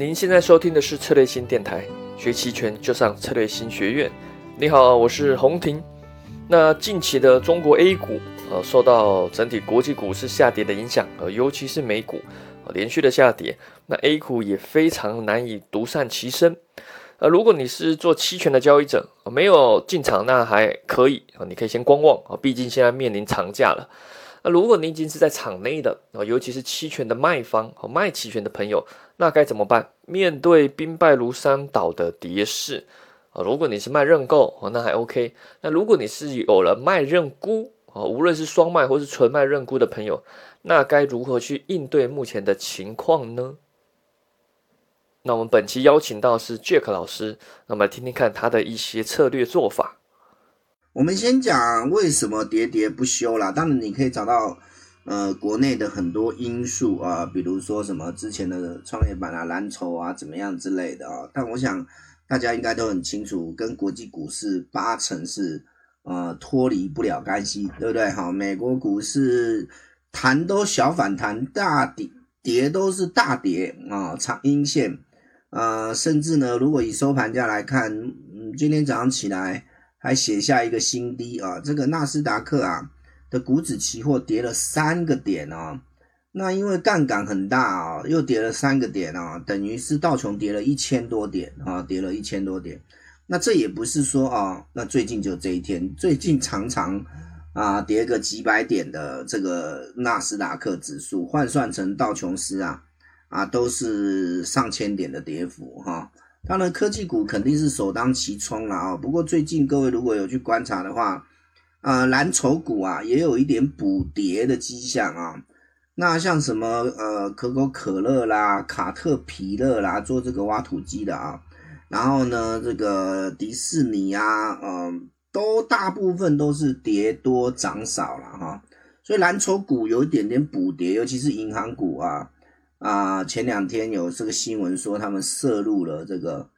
您现在收听的是策略新电台，学期权就上策略新学院。你好，我是洪婷。那近期的中国 A 股，呃，受到整体国际股市下跌的影响，呃，尤其是美股，连续的下跌，那 A 股也非常难以独善其身。呃，如果你是做期权的交易者，没有进场，那还可以啊，你可以先观望啊，毕竟现在面临长假了。那如果你已经是在场内的啊，尤其是期权的卖方和卖期权的朋友，那该怎么办？面对兵败如山倒的跌势啊，如果你是卖认购啊，那还 OK。那如果你是有了卖认沽啊，无论是双卖或是纯卖认沽的朋友，那该如何去应对目前的情况呢？那我们本期邀请到是 Jack 老师，那么听听看他的一些策略做法。我们先讲为什么喋喋不休啦。当然，你可以找到呃国内的很多因素啊，比如说什么之前的创业板啊、蓝筹啊怎么样之类的啊。但我想大家应该都很清楚，跟国际股市八成是呃脱离不了干系，对不对？好，美国股市弹都小反弹，大跌跌都是大跌啊，长阴线呃，甚至呢，如果以收盘价来看，嗯，今天早上起来。还写下一个新低啊！这个纳斯达克啊的股指期货跌了三个点啊，那因为杠杆很大啊，又跌了三个点啊，等于是道琼跌了一千多点啊，跌了一千多点。那这也不是说啊，那最近就这一天，最近常常啊跌个几百点的这个纳斯达克指数换算成道琼斯啊啊都是上千点的跌幅哈。当然，科技股肯定是首当其冲了啊。不过最近各位如果有去观察的话，啊，蓝筹股啊也有一点补跌的迹象啊。那像什么呃可口可乐啦、卡特皮勒啦，做这个挖土机的啊，然后呢这个迪士尼啊，嗯，都大部分都是跌多涨少了哈。所以蓝筹股有一点点补跌，尤其是银行股啊。啊，前两天有这个新闻说他们涉入了这个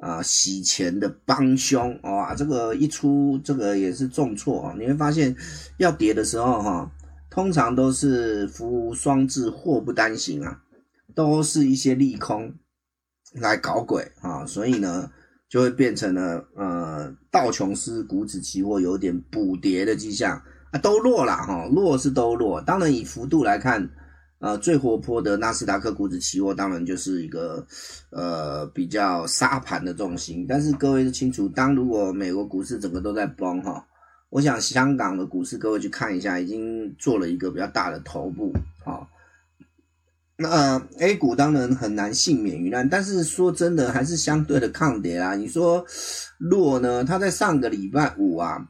啊洗钱的帮凶，哇，这个一出这个也是重挫啊。你会发现要跌的时候哈，通常都是福无双至，祸不单行啊，都是一些利空来搞鬼啊，所以呢就会变成了呃道琼斯股指期货有点补跌的迹象啊，都弱了哈，弱是都弱，当然以幅度来看。呃，最活泼的纳斯达克股指期货当然就是一个呃比较沙盘的重心，但是各位都清楚，当如果美国股市整个都在崩哈，我想香港的股市各位去看一下，已经做了一个比较大的头部啊。那 A 股当然很难幸免于难，但是说真的还是相对的抗跌啊。你说弱呢？它在上个礼拜五啊，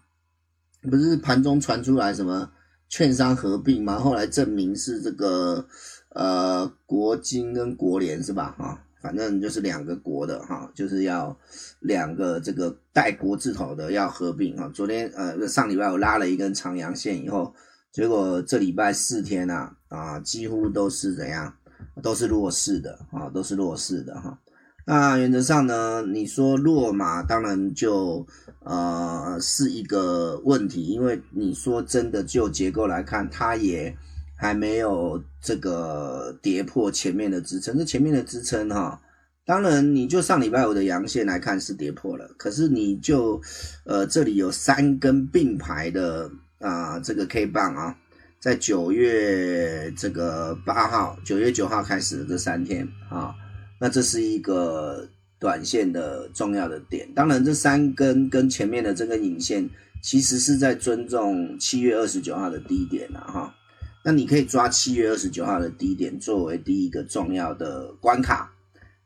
不是盘中传出来什么？券商合并嘛，后来证明是这个呃国金跟国联是吧？哈，反正就是两个国的哈，就是要两个这个带国字头的要合并哈。昨天呃上礼拜我拉了一根长阳线以后，结果这礼拜四天呐啊几乎都是怎样，都是弱势的啊，都是弱势的哈。那原则上呢，你说落马，当然就呃是一个问题，因为你说真的就结构来看，它也还没有这个跌破前面的支撑。这前面的支撑哈，当然你就上礼拜五的阳线来看是跌破了，可是你就呃这里有三根并排的啊这个 K 棒啊，在九月这个八号、九月九号开始的这三天啊。那这是一个短线的重要的点，当然这三根跟前面的这根引线，其实是在尊重七月二十九号的低点了哈。那你可以抓七月二十九号的低点作为第一个重要的关卡。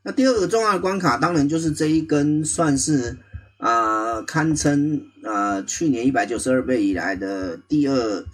那第二个重要的关卡，当然就是这一根算是啊堪称啊去年一百九十二倍以来的第二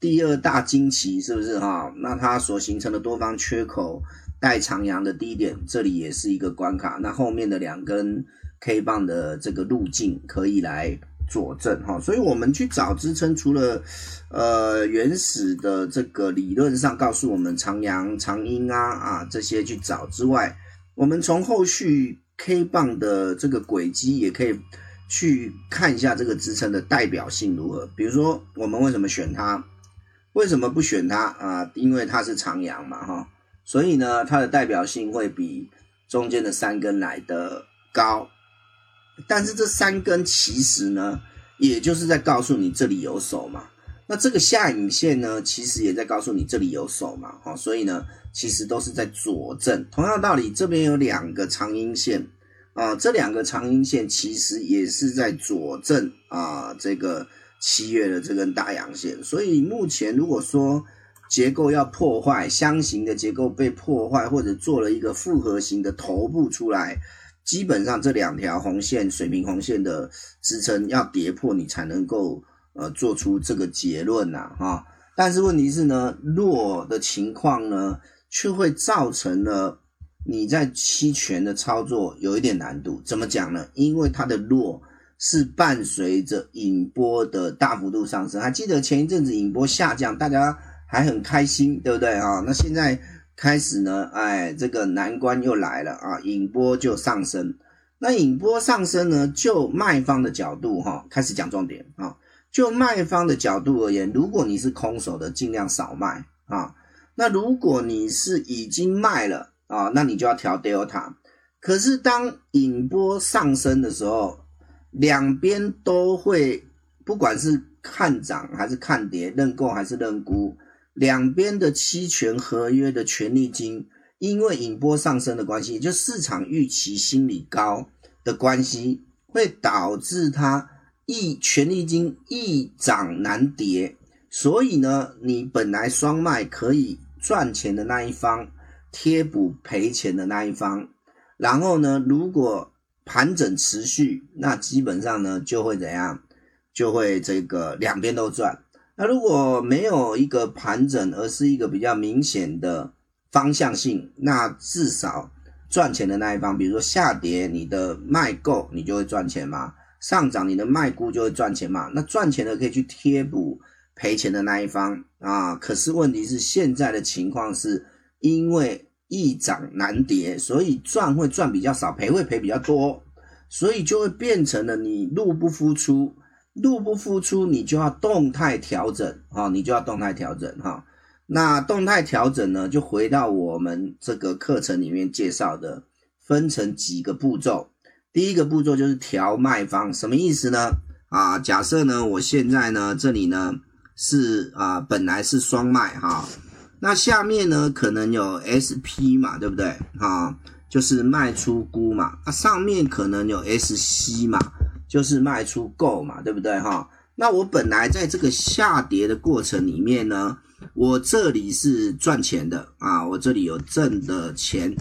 第二大惊奇，是不是哈？那它所形成的多方缺口。带长阳的低点，这里也是一个关卡。那后面的两根 K 棒的这个路径可以来佐证哈。所以我们去找支撑，除了呃原始的这个理论上告诉我们长阳、长阴啊啊这些去找之外，我们从后续 K 棒的这个轨迹也可以去看一下这个支撑的代表性如何。比如说，我们为什么选它？为什么不选它啊？因为它是长阳嘛哈。所以呢，它的代表性会比中间的三根来的高。但是这三根其实呢，也就是在告诉你这里有手嘛。那这个下影线呢，其实也在告诉你这里有手嘛。哦，所以呢，其实都是在佐证。同样道理，这边有两个长阴线啊，这两个长阴线其实也是在佐证啊这个七月的这根大阳线。所以目前如果说结构要破坏，箱型的结构被破坏，或者做了一个复合型的头部出来。基本上这两条红线水平红线的支撑要跌破，你才能够呃做出这个结论呐哈。但是问题是呢，弱的情况呢，却会造成了你在期权的操作有一点难度。怎么讲呢？因为它的弱是伴随着引波的大幅度上升。还记得前一阵子引波下降，大家还很开心，对不对啊？那现在。开始呢，哎，这个难关又来了啊，引波就上升。那引波上升呢，就卖方的角度哈，开始讲重点啊。就卖方的角度而言，如果你是空手的，尽量少卖啊。那如果你是已经卖了啊，那你就要调 delta。可是当引波上升的时候，两边都会，不管是看涨还是看跌，认购还是认沽。两边的期权合约的权利金，因为引波上升的关系，就市场预期心理高的关系，会导致它一权利金易涨难跌。所以呢，你本来双卖可以赚钱的那一方，贴补赔钱的那一方。然后呢，如果盘整持续，那基本上呢就会怎样？就会这个两边都赚。那如果没有一个盘整，而是一个比较明显的方向性，那至少赚钱的那一方，比如说下跌，你的卖够，你就会赚钱嘛；上涨，你的卖估就会赚钱嘛。那赚钱的可以去贴补赔钱的那一方啊。可是问题是，现在的情况是因为易涨难跌，所以赚会赚比较少，赔会赔比较多，所以就会变成了你入不敷出。入不敷出，你就要动态调整啊，你就要动态调整哈。那动态调整呢，就回到我们这个课程里面介绍的，分成几个步骤。第一个步骤就是调卖方，什么意思呢？啊，假设呢，我现在呢，这里呢是啊，本来是双卖哈，那下面呢可能有 SP 嘛，对不对？啊，就是卖出估嘛，那上面可能有 SC 嘛。就是卖出够嘛，对不对哈？那我本来在这个下跌的过程里面呢，我这里是赚钱的啊，我这里有挣的钱，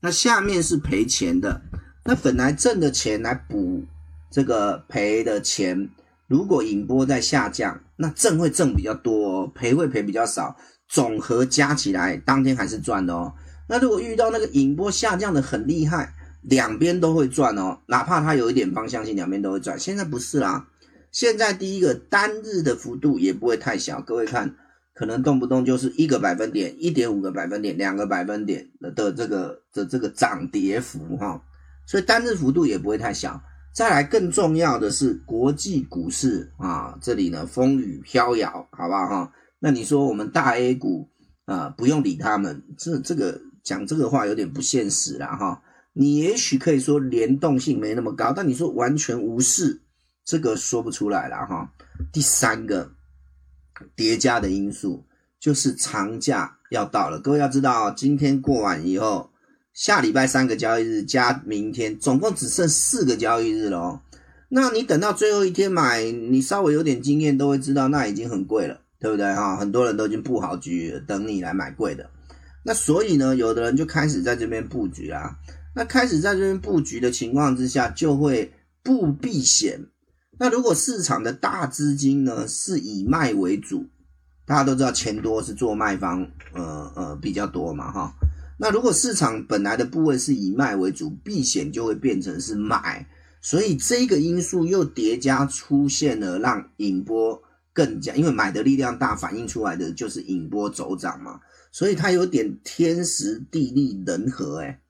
那下面是赔钱的。那本来挣的钱来补这个赔的钱，如果引波在下降，那挣会挣比较多，赔会赔比较少，总和加起来当天还是赚的哦。那如果遇到那个引波下降的很厉害，两边都会赚哦，哪怕它有一点方向性，两边都会赚。现在不是啦，现在第一个单日的幅度也不会太小。各位看，可能动不动就是一个百分点、一点五个百分点、两个百分点的的这个的这个涨跌幅哈，所以单日幅度也不会太小。再来更重要的是国际股市啊，这里呢风雨飘摇，好不好哈？那你说我们大 A 股啊，不用理他们，这这个讲这个话有点不现实了哈。你也许可以说联动性没那么高，但你说完全无视，这个说不出来了哈。第三个叠加的因素就是长假要到了，各位要知道，今天过完以后，下礼拜三个交易日加明天，总共只剩四个交易日了哦。那你等到最后一天买，你稍微有点经验都会知道，那已经很贵了，对不对哈？很多人都已经布好局等你来买贵的。那所以呢，有的人就开始在这边布局啊。那开始在这边布局的情况之下，就会不避险。那如果市场的大资金呢是以卖为主，大家都知道钱多是做卖方，呃呃比较多嘛哈。那如果市场本来的部位是以卖为主，避险就会变成是买，所以这个因素又叠加出现了，让引波更加，因为买的力量大，反映出来的就是引波走涨嘛，所以它有点天时地利人和哎。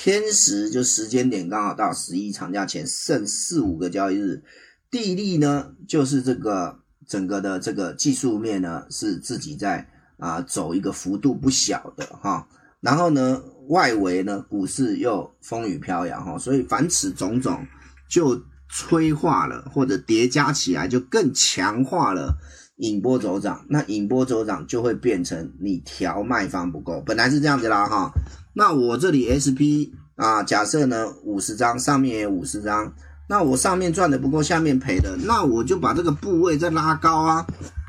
天时就时间点刚好到十一长假前剩四五个交易日，地利呢就是这个整个的这个技术面呢是自己在啊走一个幅度不小的哈，然后呢外围呢股市又风雨飘摇哈，所以凡此种种就催化了或者叠加起来，就更强化了引波走涨。那引波走涨就会变成你调卖方不够，本来是这样子啦哈。那我这里 SP 啊，假设呢五十张，上面也五十张，那我上面赚的不够，下面赔的，那我就把这个部位再拉高啊，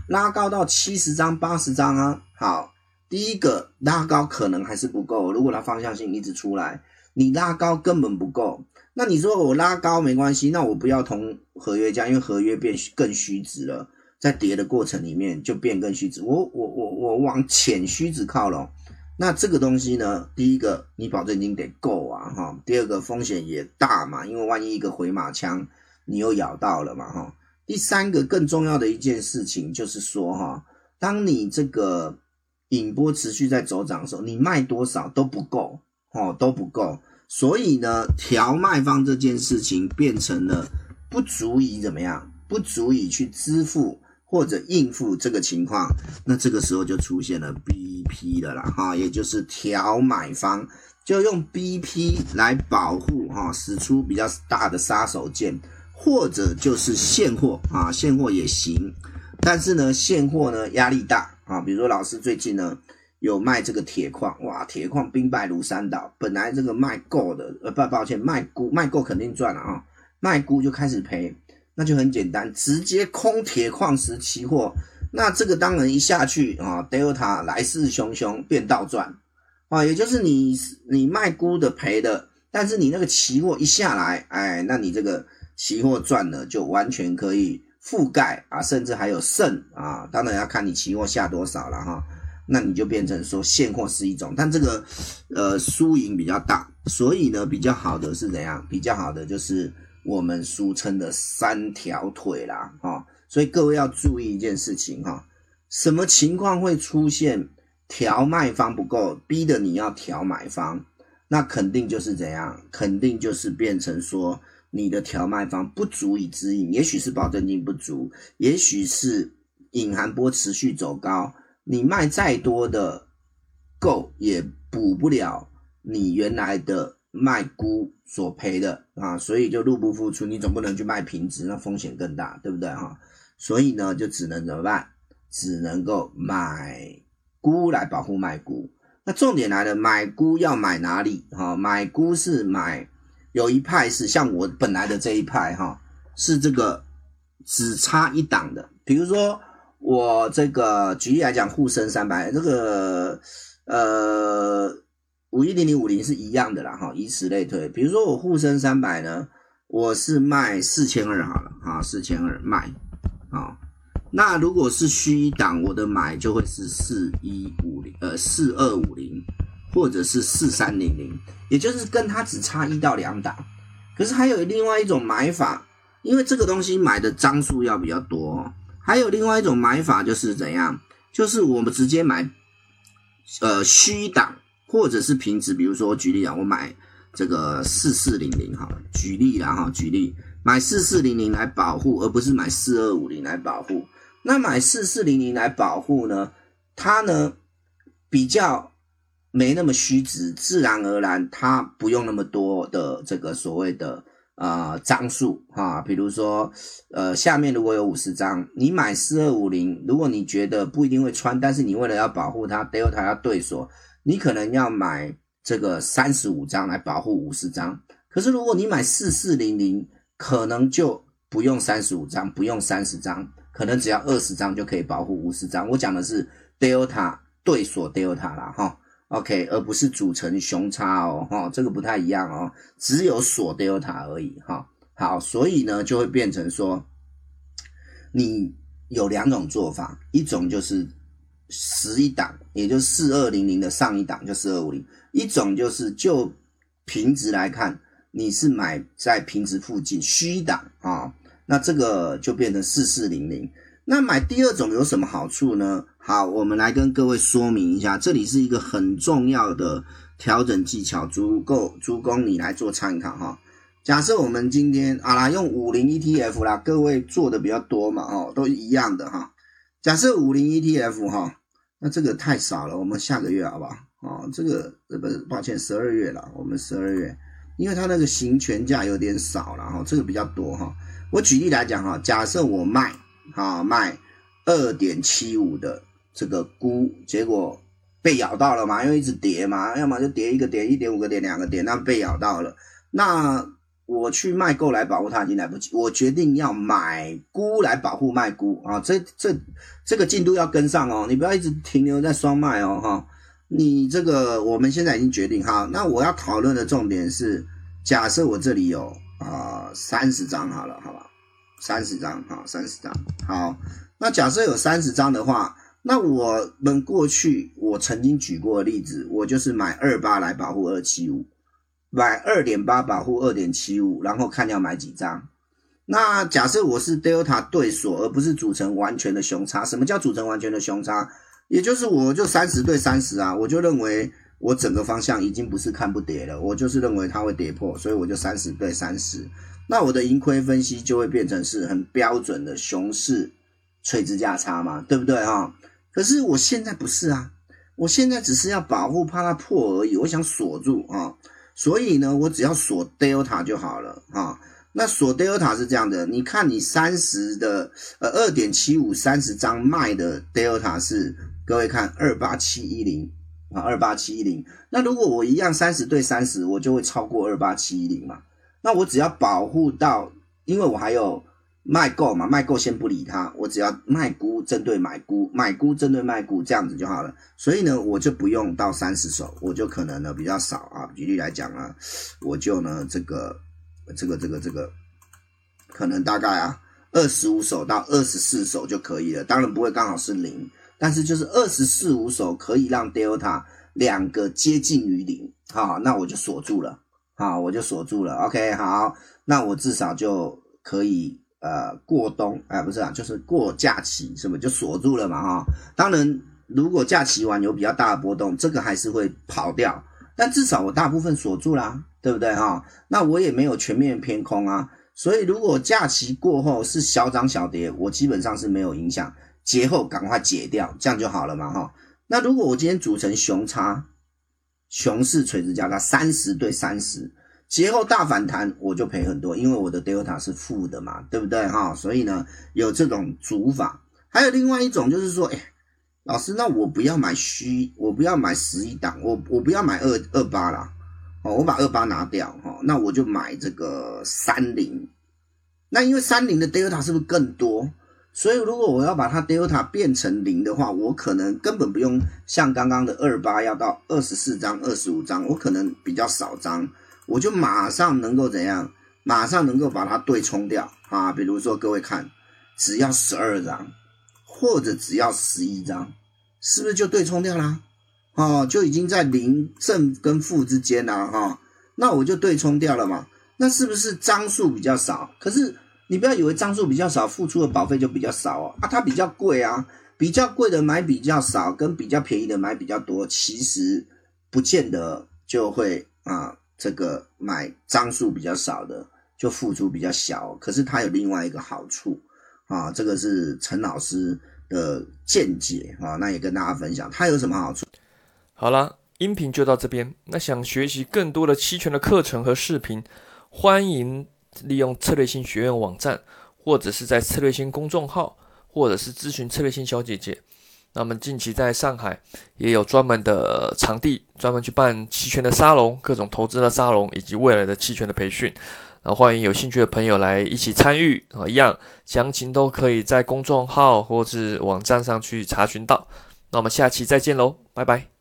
拉高到七十张、八十张啊，好。第一个拉高可能还是不够，如果它方向性一直出来，你拉高根本不够。那你说我拉高没关系，那我不要同合约价，因为合约变更虚值了，在跌的过程里面就变更虚值。我我我我往浅虚值靠拢，那这个东西呢，第一个你保证金得够啊哈，第二个风险也大嘛，因为万一一个回马枪你又咬到了嘛哈。第三个更重要的一件事情就是说哈，当你这个。引波持续在走涨的时候，你卖多少都不够哦，都不够。所以呢，调卖方这件事情变成了不足以怎么样，不足以去支付或者应付这个情况。那这个时候就出现了 BP 的啦，哈，也就是调买方就用 BP 来保护哈，使出比较大的杀手锏，或者就是现货啊，现货也行。但是呢，现货呢压力大。啊，比如说老师最近呢有卖这个铁矿，哇，铁矿兵败如山倒。本来这个卖够的，呃，不，抱歉，卖估卖够肯定赚了啊，卖估就开始赔，那就很简单，直接空铁矿石期货。那这个当然一下去啊，Delta 来势汹汹，变倒赚啊，也就是你你卖估的赔的，但是你那个期货一下来，哎，那你这个期货赚了就完全可以。覆盖啊，甚至还有剩啊，当然要看你期货下多少了哈。那你就变成说现货是一种，但这个呃输赢比较大，所以呢比较好的是怎样？比较好的就是我们俗称的三条腿啦哈。所以各位要注意一件事情哈，什么情况会出现调卖方不够，逼得你要调买方？那肯定就是怎样？肯定就是变成说。你的调卖方不足以支引，也许是保证金不足，也许是隐含波持续走高，你卖再多的够也补不了你原来的卖估所赔的啊，所以就入不敷出，你总不能去卖平值，那风险更大，对不对哈？所以呢，就只能怎么办？只能够买估来保护卖估。那重点来了，买估要买哪里？哈，买估是买。有一派是像我本来的这一派哈，是这个只差一档的。比如说我这个举例来讲，沪深三百这个呃五一零零五零是一样的啦哈，以此类推。比如说我沪深三百呢，我是卖四千二好了啊，四千二卖啊。那如果是虚一档，我的买就会是四一五零呃四二五零。或者是四三零零，也就是跟它只差一到两档，可是还有另外一种买法，因为这个东西买的张数要比较多，还有另外一种买法就是怎样，就是我们直接买，呃虚档或者是平值，比如说举例啊，我买这个四四零零哈，举例啦哈，举例买四四零零来保护，而不是买四二五零来保护。那买四四零零来保护呢，它呢比较。没那么虚值，自然而然它不用那么多的这个所谓的呃张数哈，比如说呃下面如果有五十张，你买四二五零，如果你觉得不一定会穿，但是你为了要保护它，Delta 要对锁，你可能要买这个三十五张来保护五十张。可是如果你买四四零零，可能就不用三十五张，不用三十张，可能只要二十张就可以保护五十张。我讲的是 Delta 对锁 Delta 啦哈。OK，而不是组成熊叉哦，哈，这个不太一样哦，只有锁 Delta 而已，哈，好，所以呢就会变成说，你有两种做法，一种就是十一档，也就是四二零零的上一档就四二五零，一种就是就平值来看，你是买在平值附近虚档啊，那这个就变成四四零零。那买第二种有什么好处呢？好，我们来跟各位说明一下，这里是一个很重要的调整技巧，足够足供你来做参考哈。假设我们今天啊用五零 ETF 啦，各位做的比较多嘛哦，都一样的哈。假设五零 ETF 哈，那这个太少了，我们下个月好不好？哦，这个呃不，抱歉，十二月了，我们十二月，因为它那个行权价有点少了哈，这个比较多哈。我举例来讲哈，假设我卖啊卖二点七五的这个菇，结果被咬到了嘛，因为一直跌嘛，要么就跌一个点，一点五个点，两个点，那被咬到了，那我去卖够来保护它已经来不及，我决定要买菇来保护卖菇啊，这这这个进度要跟上哦，你不要一直停留在双卖哦哈，你这个我们现在已经决定哈，那我要讨论的重点是，假设我这里有。啊，三十张好了，好吧，三十张，哈，三十张，好。那假设有三十张的话，那我们过去我曾经举过的例子，我就是买二八来保护二七五，买二点八保护二点七五，然后看要买几张。那假设我是 Delta 对锁，而不是组成完全的熊差。什么叫组成完全的熊差？也就是我就三十对三十啊，我就认为。我整个方向已经不是看不跌了，我就是认为它会跌破，所以我就三十对三十。那我的盈亏分析就会变成是很标准的熊市垂直价差嘛，对不对哈？可是我现在不是啊，我现在只是要保护怕它破而已，我想锁住啊，所以呢，我只要锁 delta 就好了啊。那锁 delta 是这样的，你看你三十的呃二点七五三十张卖的 delta 是各位看二八七一零。啊，二八七一零。那如果我一样三十对三十，我就会超过二八七一零嘛。那我只要保护到，因为我还有卖够嘛，卖够先不理它，我只要卖估针对买估，买估针对卖估这样子就好了。所以呢，我就不用到三十手，我就可能呢比较少啊。举例来讲啊，我就呢这个这个这个这个，可能大概啊二十五手到二十四手就可以了。当然不会刚好是零。但是就是二十四五手可以让 Delta 两个接近于零，好，那我就锁住了，好，我就锁住了，OK，好，那我至少就可以呃过冬，哎，不是啊，就是过假期，是不就锁住了嘛，哈，当然如果假期完有比较大的波动，这个还是会跑掉，但至少我大部分锁住啦，对不对哈？那我也没有全面偏空啊，所以如果假期过后是小涨小跌，我基本上是没有影响。节后赶快解掉，这样就好了嘛哈。那如果我今天组成熊差，熊市垂直交叉三十对三十，节后大反弹，我就赔很多，因为我的 delta 是负的嘛，对不对哈？所以呢，有这种组法。还有另外一种就是说，哎，老师，那我不要买虚，我不要买十一档，我我不要买二二八啦，哦，我把二八拿掉哈，那我就买这个三零。那因为三零的 delta 是不是更多？所以，如果我要把它 delta 变成零的话，我可能根本不用像刚刚的二八要到二十四张、二十五张，我可能比较少张，我就马上能够怎样？马上能够把它对冲掉啊！比如说，各位看，只要十二张，或者只要十一张，是不是就对冲掉了？哦，就已经在零正跟负之间啦哈。那我就对冲掉了嘛？那是不是张数比较少？可是。你不要以为张数比较少，付出的保费就比较少哦啊，它比较贵啊，比较贵的买比较少，跟比较便宜的买比较多，其实不见得就会啊，这个买张数比较少的就付出比较小，可是它有另外一个好处啊，这个是陈老师的见解啊，那也跟大家分享，它有什么好处？好了，音频就到这边，那想学习更多的期权的课程和视频，欢迎。利用策略性学院网站，或者是在策略性公众号，或者是咨询策略性小姐姐。那么近期在上海也有专门的场地，专门去办期权的沙龙、各种投资的沙龙，以及未来的期权的培训。那欢迎有兴趣的朋友来一起参与啊！一样详情都可以在公众号或是网站上去查询到。那我们下期再见喽，拜拜。